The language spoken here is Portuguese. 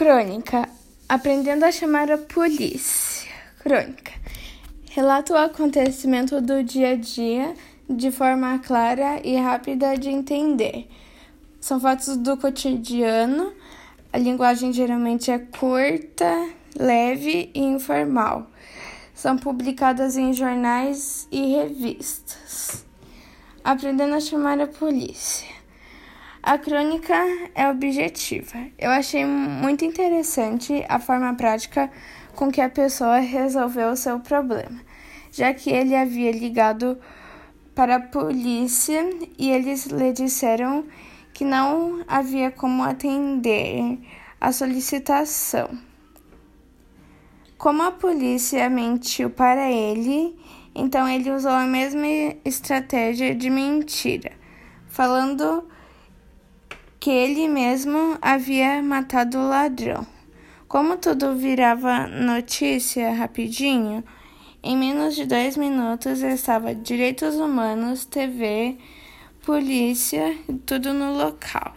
Crônica: Aprendendo a chamar a polícia. Crônica: Relata o acontecimento do dia a dia de forma clara e rápida de entender. São fatos do cotidiano. A linguagem geralmente é curta, leve e informal. São publicadas em jornais e revistas. Aprendendo a chamar a polícia. A crônica é objetiva. Eu achei muito interessante a forma prática com que a pessoa resolveu o seu problema, já que ele havia ligado para a polícia e eles lhe disseram que não havia como atender a solicitação. Como a polícia mentiu para ele, então ele usou a mesma estratégia de mentira, falando que ele mesmo havia matado o ladrão. Como tudo virava notícia rapidinho, em menos de dois minutos estava Direitos Humanos, TV, polícia, tudo no local.